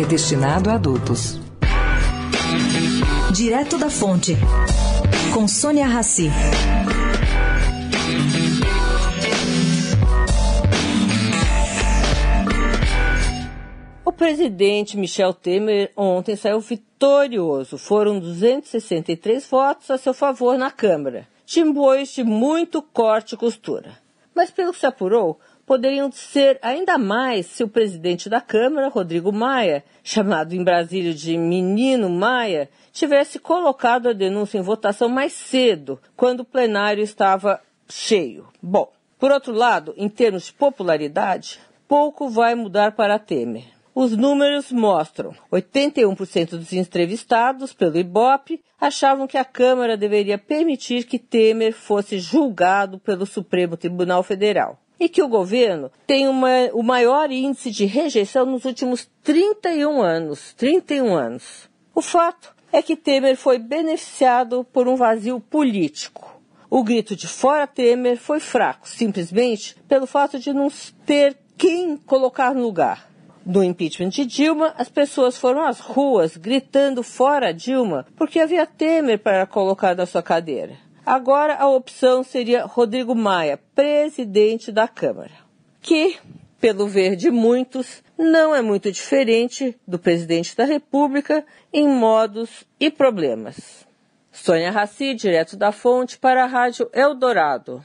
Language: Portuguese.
é destinado a adultos. Direto da Fonte, com Sônia Rassi. O presidente Michel Temer ontem saiu vitorioso. Foram 263 votos a seu favor na Câmara, depois de muito corte e costura. Mas pelo que se apurou, poderiam ser ainda mais se o presidente da Câmara, Rodrigo Maia, chamado em Brasília de Menino Maia, tivesse colocado a denúncia em votação mais cedo, quando o plenário estava cheio. Bom, por outro lado, em termos de popularidade, pouco vai mudar para Temer. Os números mostram 81% dos entrevistados pelo IBOP achavam que a Câmara deveria permitir que Temer fosse julgado pelo Supremo Tribunal Federal e que o governo tem uma, o maior índice de rejeição nos últimos 31 anos. 31 anos. O fato é que Temer foi beneficiado por um vazio político. O grito de fora Temer foi fraco, simplesmente pelo fato de não ter quem colocar no lugar. No impeachment de Dilma, as pessoas foram às ruas gritando fora Dilma porque havia Temer para colocar na sua cadeira. Agora a opção seria Rodrigo Maia, presidente da Câmara, que, pelo ver de muitos, não é muito diferente do presidente da República em modos e problemas. Sônia Raci, direto da fonte, para a Rádio Eldorado.